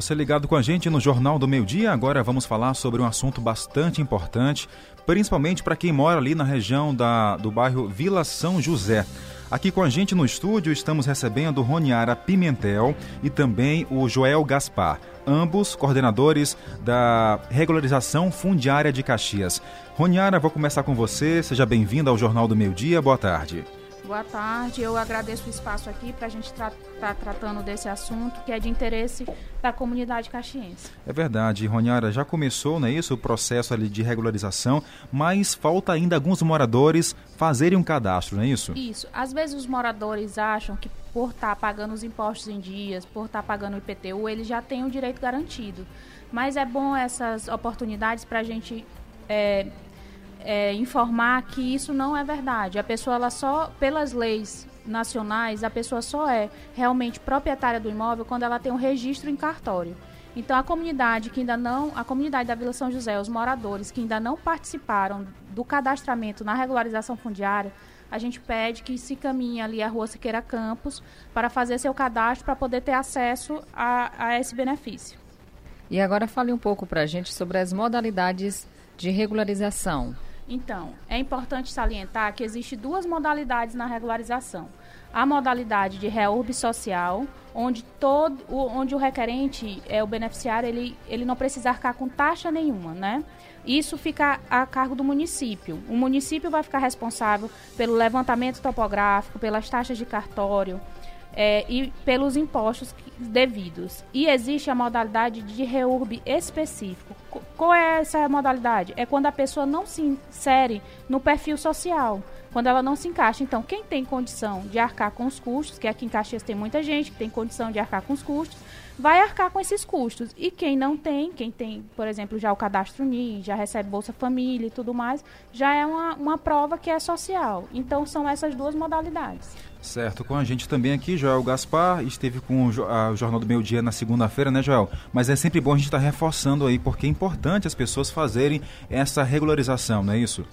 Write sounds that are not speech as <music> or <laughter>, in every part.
Você ligado com a gente no Jornal do Meio Dia, agora vamos falar sobre um assunto bastante importante, principalmente para quem mora ali na região da, do bairro Vila São José. Aqui com a gente no estúdio estamos recebendo Roniara Pimentel e também o Joel Gaspar, ambos coordenadores da regularização fundiária de Caxias. Roniara, vou começar com você. Seja bem-vinda ao Jornal do Meio Dia. Boa tarde. Boa tarde, eu agradeço o espaço aqui para a gente estar tá, tratando desse assunto que é de interesse da comunidade caxiense. É verdade, Roniara, já começou, não é isso, o processo ali de regularização, mas falta ainda alguns moradores fazerem um cadastro, não é isso? Isso, às vezes os moradores acham que por estar tá pagando os impostos em dias, por estar tá pagando o IPTU, eles já têm o direito garantido. Mas é bom essas oportunidades para a gente é, é, informar que isso não é verdade. A pessoa, ela só, pelas leis nacionais, a pessoa só é realmente proprietária do imóvel quando ela tem um registro em cartório. Então a comunidade que ainda não, a comunidade da Vila São José, os moradores que ainda não participaram do cadastramento na regularização fundiária, a gente pede que se caminhe ali a Rua Siqueira Campos para fazer seu cadastro para poder ter acesso a, a esse benefício. E agora fale um pouco para a gente sobre as modalidades de regularização. Então, é importante salientar que existe duas modalidades na regularização. A modalidade de reurb social, onde todo, onde o requerente, é o beneficiário, ele, ele não precisa arcar com taxa nenhuma, né? Isso fica a cargo do município. O município vai ficar responsável pelo levantamento topográfico, pelas taxas de cartório, é, e pelos impostos devidos. E existe a modalidade de reurb específico. Qual é essa modalidade? É quando a pessoa não se insere no perfil social, quando ela não se encaixa. Então, quem tem condição de arcar com os custos, que aqui em Caxias tem muita gente que tem condição de arcar com os custos, vai arcar com esses custos. E quem não tem, quem tem, por exemplo, já o cadastro NIM, já recebe Bolsa Família e tudo mais, já é uma, uma prova que é social. Então, são essas duas modalidades. Certo, com a gente também aqui, Joel Gaspar, esteve com o, a, o Jornal do Meio Dia na segunda-feira, né, Joel? Mas é sempre bom a gente estar tá reforçando aí, porque é importante as pessoas fazerem essa regularização, não é isso?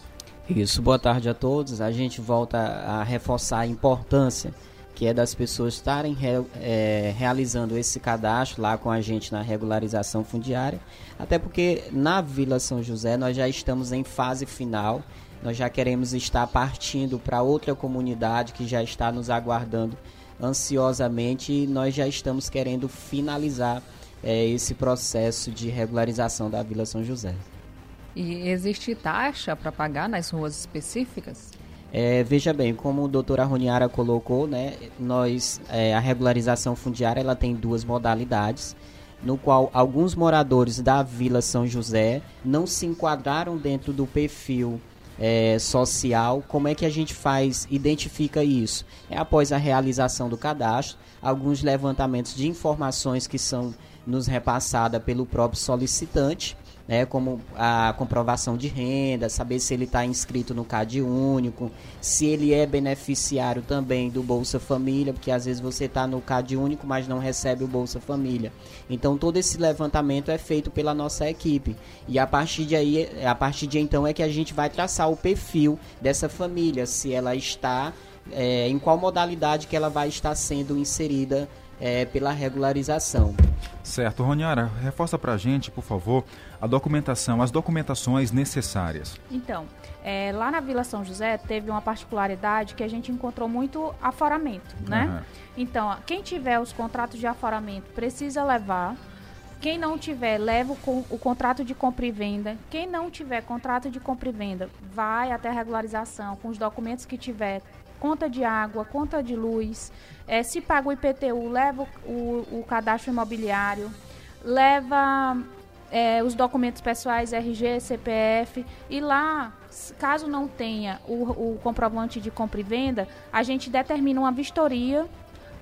Isso, boa tarde a todos. A gente volta a reforçar a importância que é das pessoas estarem re, é, realizando esse cadastro lá com a gente na regularização fundiária, até porque na Vila São José nós já estamos em fase final nós já queremos estar partindo para outra comunidade que já está nos aguardando ansiosamente e nós já estamos querendo finalizar é, esse processo de regularização da Vila São José. E existe taxa para pagar nas ruas específicas? É, veja bem, como o doutor Arroniara colocou, né, nós, é, a regularização fundiária ela tem duas modalidades, no qual alguns moradores da Vila São José não se enquadraram dentro do perfil é, social. Como é que a gente faz, identifica isso? É após a realização do cadastro, alguns levantamentos de informações que são nos repassadas pelo próprio solicitante né, como a comprovação de renda, saber se ele está inscrito no CAD único, se ele é beneficiário também do Bolsa Família, porque às vezes você está no CAD único, mas não recebe o Bolsa Família. Então todo esse levantamento é feito pela nossa equipe e a partir de aí, a partir de então é que a gente vai traçar o perfil dessa família, se ela está é, em qual modalidade que ela vai estar sendo inserida é, pela regularização. Certo, Roniara, reforça para a gente, por favor, a documentação, as documentações necessárias. Então, é, lá na Vila São José teve uma particularidade que a gente encontrou muito aforamento, né? Uhum. Então, quem tiver os contratos de aforamento precisa levar. Quem não tiver, leva o, o contrato de compra e venda. Quem não tiver contrato de compra e venda, vai até a regularização com os documentos que tiver, conta de água, conta de luz. É, se paga o IPTU, leva o, o, o cadastro imobiliário, leva é, os documentos pessoais, RG, CPF, e lá, caso não tenha o, o comprovante de compra e venda, a gente determina uma vistoria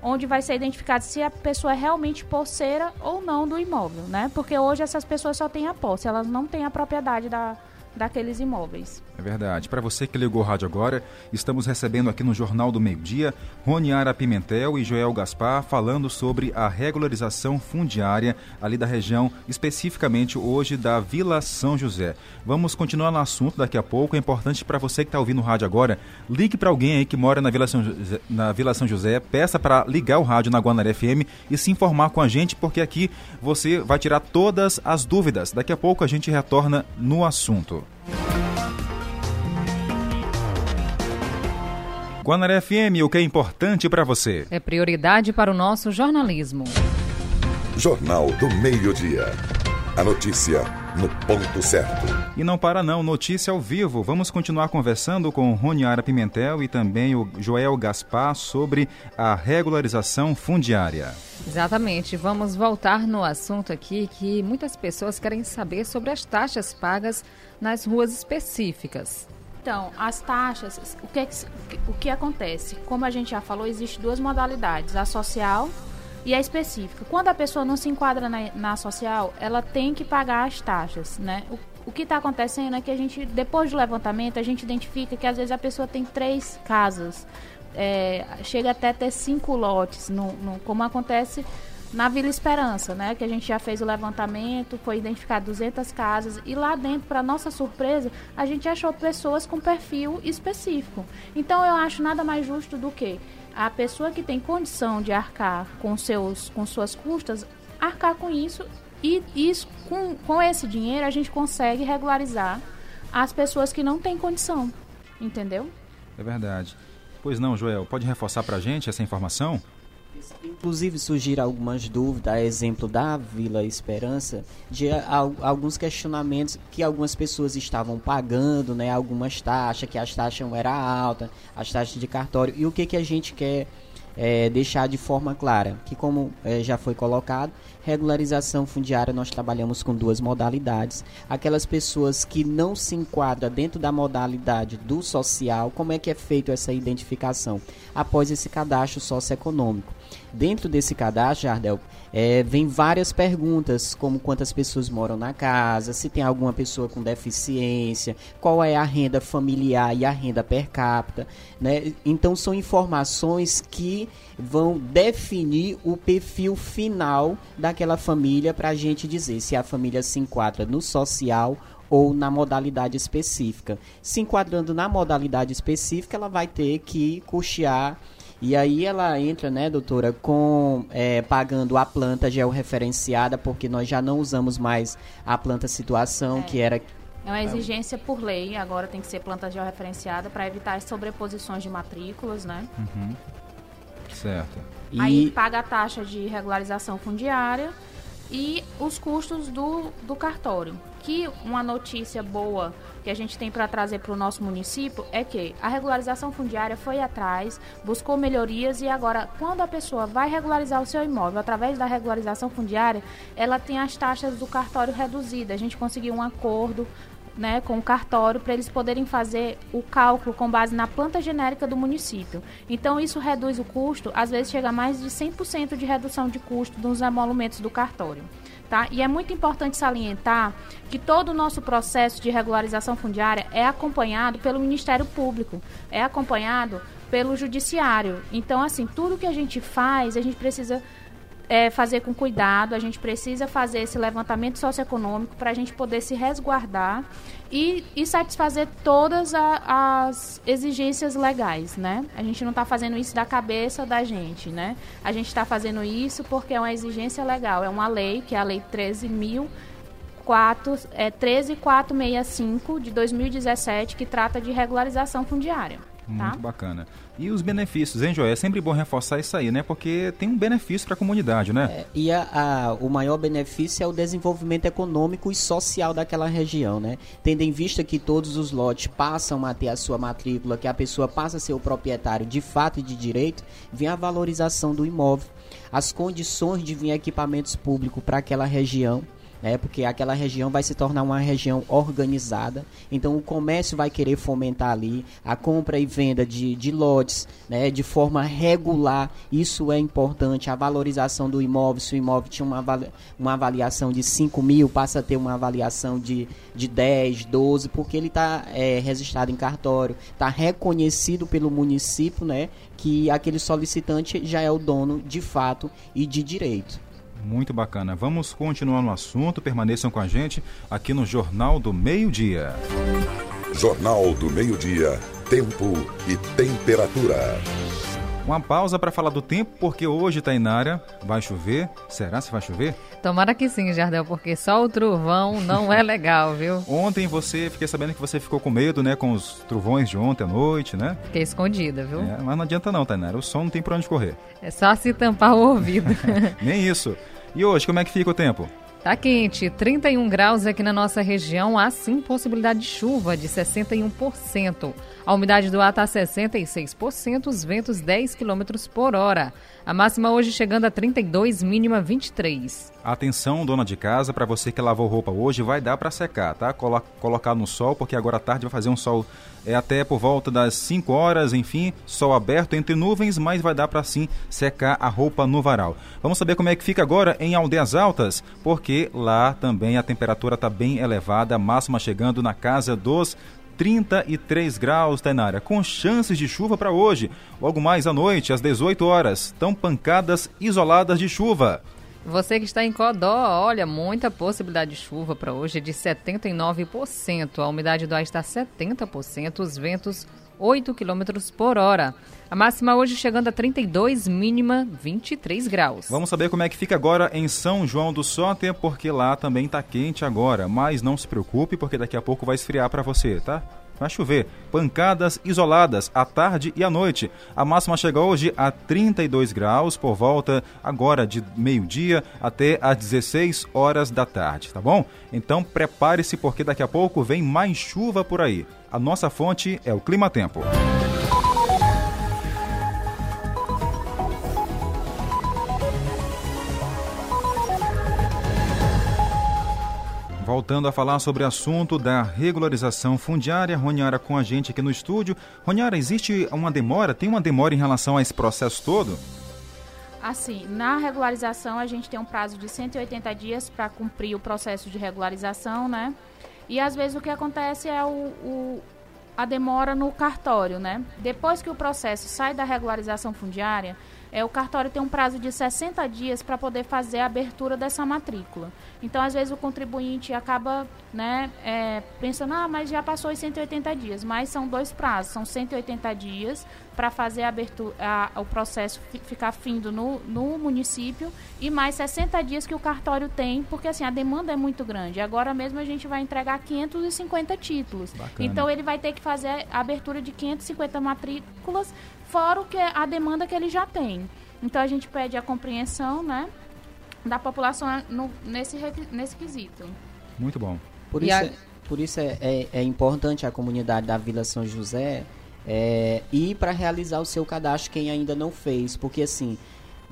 onde vai ser identificado se a pessoa é realmente posseira ou não do imóvel, né? Porque hoje essas pessoas só têm a posse, elas não têm a propriedade da, daqueles imóveis. É verdade. Para você que ligou o rádio agora, estamos recebendo aqui no Jornal do Meio-Dia Roniara Pimentel e Joel Gaspar falando sobre a regularização fundiária ali da região, especificamente hoje da Vila São José. Vamos continuar no assunto daqui a pouco. É importante para você que está ouvindo o rádio agora, ligue para alguém aí que mora na Vila São José, na Vila São José peça para ligar o rádio na Guanaré FM e se informar com a gente, porque aqui você vai tirar todas as dúvidas. Daqui a pouco a gente retorna no assunto. Guanaré FM, o que é importante para você? É prioridade para o nosso jornalismo. Jornal do Meio-Dia. A notícia no ponto certo. E não para não, notícia ao vivo. Vamos continuar conversando com Roniara Pimentel e também o Joel Gaspar sobre a regularização fundiária. Exatamente. Vamos voltar no assunto aqui que muitas pessoas querem saber sobre as taxas pagas nas ruas específicas. Então, as taxas, o que, o que acontece? Como a gente já falou, existem duas modalidades, a social e a específica. Quando a pessoa não se enquadra na, na social, ela tem que pagar as taxas, né? O, o que está acontecendo é que a gente, depois do levantamento, a gente identifica que às vezes a pessoa tem três casas, é, chega até ter cinco lotes, no, no, como acontece na Vila Esperança, né, que a gente já fez o levantamento, foi identificado 200 casas e lá dentro, para nossa surpresa, a gente achou pessoas com perfil específico. Então eu acho nada mais justo do que a pessoa que tem condição de arcar com seus com suas custas, arcar com isso e isso com, com esse dinheiro a gente consegue regularizar as pessoas que não têm condição, entendeu? É verdade. Pois não, Joel, pode reforçar para a gente essa informação? Inclusive surgiram algumas dúvidas, a exemplo da Vila Esperança, de alguns questionamentos que algumas pessoas estavam pagando, né, algumas taxas, que as taxas eram altas, as taxas de cartório, e o que, que a gente quer é, deixar de forma clara, que como é, já foi colocado, regularização fundiária nós trabalhamos com duas modalidades. Aquelas pessoas que não se enquadram dentro da modalidade do social, como é que é feito essa identificação? Após esse cadastro socioeconômico. Dentro desse cadastro, Jardel, é, vem várias perguntas, como quantas pessoas moram na casa, se tem alguma pessoa com deficiência, qual é a renda familiar e a renda per capita. Né? Então, são informações que vão definir o perfil final daquela família para a gente dizer se a família se enquadra no social ou na modalidade específica. Se enquadrando na modalidade específica, ela vai ter que custear e aí ela entra, né, doutora, com é, pagando a planta georreferenciada, porque nós já não usamos mais a planta situação, é. que era é uma exigência por lei, agora tem que ser planta georreferenciada para evitar as sobreposições de matrículas, né? Uhum. Certo. Aí paga a taxa de regularização fundiária e os custos do, do cartório. Que uma notícia boa que a gente tem para trazer para o nosso município é que a regularização fundiária foi atrás, buscou melhorias e agora, quando a pessoa vai regularizar o seu imóvel através da regularização fundiária, ela tem as taxas do cartório reduzidas. A gente conseguiu um acordo né, com o cartório para eles poderem fazer o cálculo com base na planta genérica do município. Então isso reduz o custo, às vezes chega a mais de 100% de redução de custo dos emolumentos do cartório. Tá? E é muito importante salientar que todo o nosso processo de regularização fundiária é acompanhado pelo Ministério Público, é acompanhado pelo Judiciário. Então, assim, tudo que a gente faz, a gente precisa é, fazer com cuidado, a gente precisa fazer esse levantamento socioeconômico para a gente poder se resguardar e, e satisfazer todas a, as exigências legais, né? A gente não está fazendo isso da cabeça da gente, né? A gente está fazendo isso porque é uma exigência legal, é uma lei, que é a Lei 13.000 4, é 13465 de 2017, que trata de regularização fundiária. Muito tá? bacana. E os benefícios, hein, Joé? É sempre bom reforçar isso aí, né? Porque tem um benefício para a comunidade, né? É, e a, a, o maior benefício é o desenvolvimento econômico e social daquela região, né? Tendo em vista que todos os lotes passam a ter a sua matrícula, que a pessoa passa a ser o proprietário de fato e de direito, vem a valorização do imóvel, as condições de vir equipamentos públicos para aquela região né? Porque aquela região vai se tornar uma região organizada. Então o comércio vai querer fomentar ali a compra e venda de, de lotes, né? De forma regular. Isso é importante. A valorização do imóvel, se o imóvel tinha uma, uma avaliação de 5 mil, passa a ter uma avaliação de, de 10, 12, porque ele está é, registrado em cartório, está reconhecido pelo município, né? Que aquele solicitante já é o dono de fato e de direito. Muito bacana. Vamos continuar no assunto. Permaneçam com a gente aqui no Jornal do Meio-Dia. Jornal do Meio-Dia. Tempo e temperatura. Uma pausa para falar do tempo, porque hoje, Tainara, vai chover. Será se vai chover? Tomara que sim, Jardel, porque só o trovão não é legal, viu? <laughs> ontem você, fiquei sabendo que você ficou com medo, né, com os trovões de ontem à noite, né? Fiquei escondida, viu? É, mas não adianta não, Tainara, o som não tem para onde correr. É só se tampar o ouvido. <laughs> Nem isso. E hoje, como é que fica o tempo? Tá quente, 31 graus aqui na nossa região, há sim possibilidade de chuva de 61%. A umidade do ar está 66%, os ventos 10 km por hora. A máxima hoje chegando a 32, mínima 23. Atenção, dona de casa, para você que lavou roupa hoje, vai dar para secar, tá? Colo colocar no sol, porque agora à tarde vai fazer um sol é até por volta das 5 horas, enfim, sol aberto entre nuvens, mas vai dar para sim secar a roupa no varal. Vamos saber como é que fica agora em Aldeias Altas, porque lá também a temperatura está bem elevada, máxima chegando na casa dos 33 graus, Tainara, com chances de chuva para hoje. Logo mais à noite, às 18 horas, tão pancadas isoladas de chuva. Você que está em Codó, olha, muita possibilidade de chuva para hoje de 79%. A umidade do ar está 70%, os ventos 8 km por hora. A máxima hoje chegando a 32, mínima 23 graus. Vamos saber como é que fica agora em São João do Soter, porque lá também está quente agora. Mas não se preocupe, porque daqui a pouco vai esfriar para você, tá? Vai chover. Pancadas isoladas à tarde e à noite. A máxima chega hoje a 32 graus por volta agora de meio-dia até às 16 horas da tarde, tá bom? Então prepare-se porque daqui a pouco vem mais chuva por aí. A nossa fonte é o Clima Tempo. Voltando a falar sobre o assunto da regularização fundiária, Roniara com a gente aqui no estúdio. Roniara, existe uma demora? Tem uma demora em relação a esse processo todo? Assim, na regularização a gente tem um prazo de 180 dias para cumprir o processo de regularização, né? E às vezes o que acontece é o, o, a demora no cartório, né? Depois que o processo sai da regularização fundiária, é, o cartório tem um prazo de 60 dias para poder fazer a abertura dessa matrícula. Então, às vezes, o contribuinte acaba né, é, pensando, ah, mas já passou os 180 dias. Mas são dois prazos, são 180 dias para fazer a abertura, a, o processo ficar findo no, no município e mais 60 dias que o cartório tem, porque assim, a demanda é muito grande. Agora mesmo a gente vai entregar 550 títulos. Bacana. Então, ele vai ter que fazer a abertura de 550 matrículas fora o que a demanda que ele já tem. Então a gente pede a compreensão, né, da população no, nesse nesse quesito. Muito bom. Por isso, a... é, por isso é, é, é, importante a comunidade da Vila São José é, ir para realizar o seu cadastro quem ainda não fez, porque assim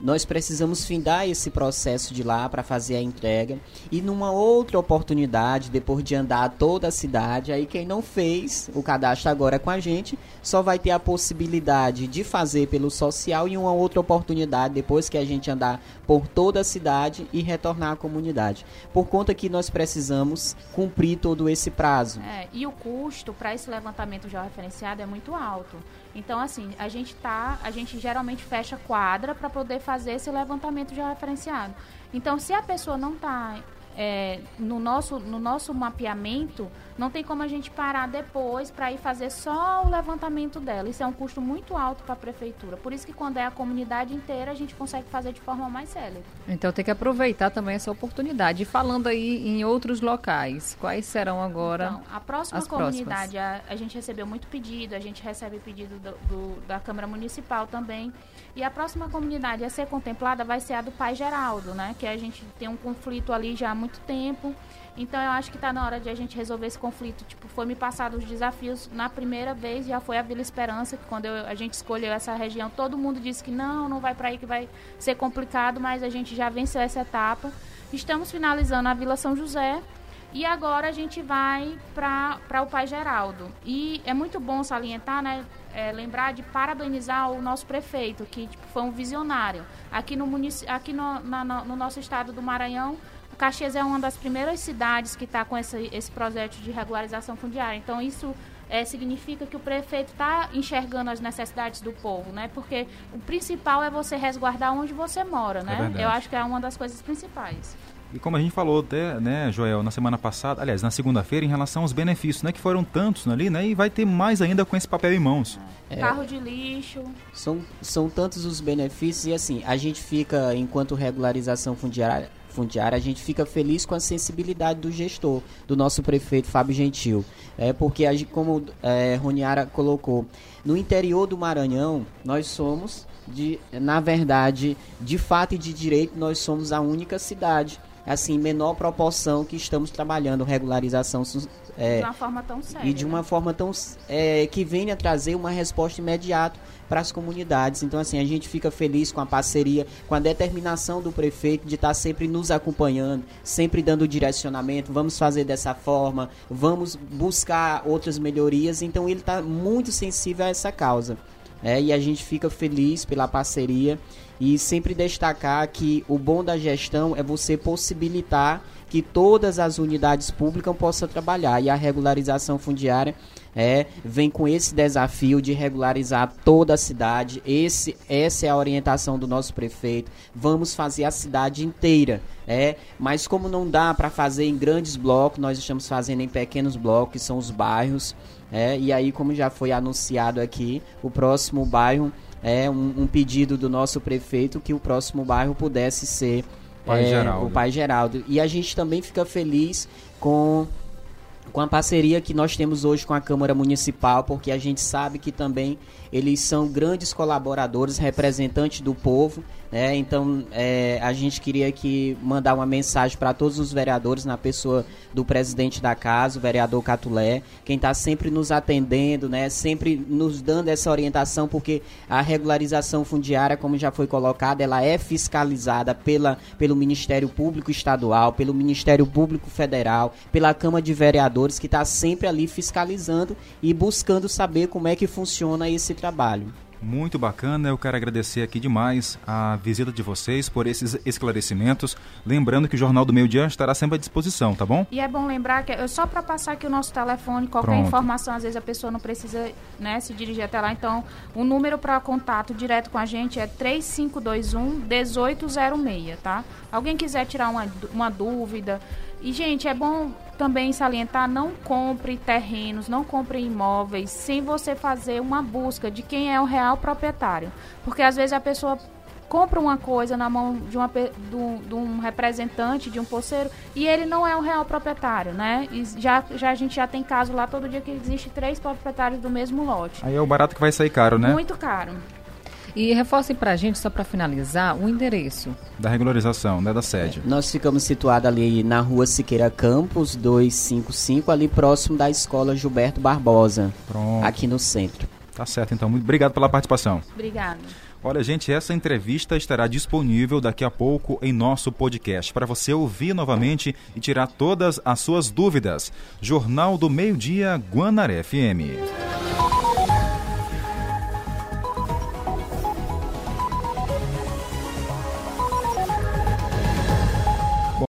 nós precisamos findar esse processo de lá para fazer a entrega e numa outra oportunidade, depois de andar toda a cidade, aí quem não fez o cadastro agora com a gente só vai ter a possibilidade de fazer pelo social e uma outra oportunidade depois que a gente andar por toda a cidade e retornar à comunidade. Por conta que nós precisamos cumprir todo esse prazo. É, e o custo para esse levantamento já referenciado é muito alto. Então, assim, a gente tá, a gente geralmente fecha quadra para poder fazer esse levantamento já referenciado. Então, se a pessoa não está é, no, nosso, no nosso mapeamento, não tem como a gente parar depois para ir fazer só o levantamento dela. Isso é um custo muito alto para a prefeitura. Por isso que quando é a comunidade inteira, a gente consegue fazer de forma mais célere. Então tem que aproveitar também essa oportunidade. E falando aí em outros locais, quais serão agora então, a próxima comunidade? A, a, gente recebeu muito pedido, a gente recebe pedido do, do, da Câmara Municipal também. E a próxima comunidade a ser contemplada vai ser a do Pai Geraldo, né? Que a gente tem um conflito ali já há muito tempo. Então eu acho que está na hora de a gente resolver esse conflito, tipo, foi me passado os desafios na primeira vez, já foi a Vila Esperança, que quando eu, a gente escolheu essa região, todo mundo disse que não, não vai para aí que vai ser complicado, mas a gente já venceu essa etapa. Estamos finalizando a Vila São José, e agora a gente vai para o Pai Geraldo. E é muito bom salientar, né? É, lembrar de parabenizar o nosso prefeito, que tipo, foi um visionário. Aqui, no, aqui no, na, no nosso estado do Maranhão, Caxias é uma das primeiras cidades que está com esse, esse projeto de regularização fundiária. Então, isso é, significa que o prefeito está enxergando as necessidades do povo, né? Porque o principal é você resguardar onde você mora, né? É Eu acho que é uma das coisas principais. E como a gente falou até, né, Joel, na semana passada, aliás, na segunda-feira, em relação aos benefícios, né, que foram tantos ali, né, e vai ter mais ainda com esse papel em mãos. É, Carro de lixo. São, são tantos os benefícios e assim, a gente fica, enquanto regularização fundiária, fundiária, a gente fica feliz com a sensibilidade do gestor, do nosso prefeito Fábio Gentil. É porque, como é, Roniara colocou, no interior do Maranhão, nós somos, de, na verdade, de fato e de direito, nós somos a única cidade assim, menor proporção que estamos trabalhando regularização é, de uma forma tão séria. E de uma né? forma tão é, que venha trazer uma resposta imediata para as comunidades. Então, assim, a gente fica feliz com a parceria, com a determinação do prefeito de estar sempre nos acompanhando, sempre dando direcionamento. Vamos fazer dessa forma, vamos buscar outras melhorias. Então, ele está muito sensível a essa causa. É, e a gente fica feliz pela parceria e sempre destacar que o bom da gestão é você possibilitar que todas as unidades públicas possam trabalhar e a regularização fundiária é, vem com esse desafio de regularizar toda a cidade. Esse, essa é a orientação do nosso prefeito. Vamos fazer a cidade inteira. É, mas como não dá para fazer em grandes blocos, nós estamos fazendo em pequenos blocos, que são os bairros. É, e aí, como já foi anunciado aqui, o próximo bairro é um, um pedido do nosso prefeito que o próximo bairro pudesse ser Pai é, o Pai Geraldo. E a gente também fica feliz com com a parceria que nós temos hoje com a Câmara Municipal, porque a gente sabe que também eles são grandes colaboradores, representantes do povo né? Então, é, a gente queria que mandar uma mensagem para todos os vereadores, na pessoa do presidente da casa, o vereador Catulé, quem está sempre nos atendendo, né? sempre nos dando essa orientação, porque a regularização fundiária, como já foi colocado, ela é fiscalizada pela, pelo Ministério Público Estadual, pelo Ministério Público Federal, pela Câmara de Vereadores, que está sempre ali fiscalizando e buscando saber como é que funciona esse trabalho. Muito bacana, eu quero agradecer aqui demais a visita de vocês por esses esclarecimentos. Lembrando que o Jornal do Meio Dia estará sempre à disposição, tá bom? E é bom lembrar que é só para passar aqui o nosso telefone, qualquer Pronto. informação, às vezes a pessoa não precisa né, se dirigir até lá. Então, o número para contato direto com a gente é 3521 1806, tá? Alguém quiser tirar uma, uma dúvida. E, gente, é bom também salientar, não compre terrenos, não compre imóveis sem você fazer uma busca de quem é o real proprietário. Porque às vezes a pessoa compra uma coisa na mão de, uma, de, de um representante, de um poceiro, e ele não é o real proprietário, né? E já, já a gente já tem caso lá todo dia que existe três proprietários do mesmo lote. Aí é o barato que vai sair caro, né? Muito caro. E reforce para a gente, só para finalizar, o endereço. Da regularização, né, da sede. É, nós ficamos situados ali na rua Siqueira Campos, 255, ali próximo da escola Gilberto Barbosa. Pronto. Aqui no centro. Tá certo, então. Muito obrigado pela participação. Obrigada. Olha, gente, essa entrevista estará disponível daqui a pouco em nosso podcast para você ouvir novamente e tirar todas as suas dúvidas. Jornal do Meio Dia Guanaré FM.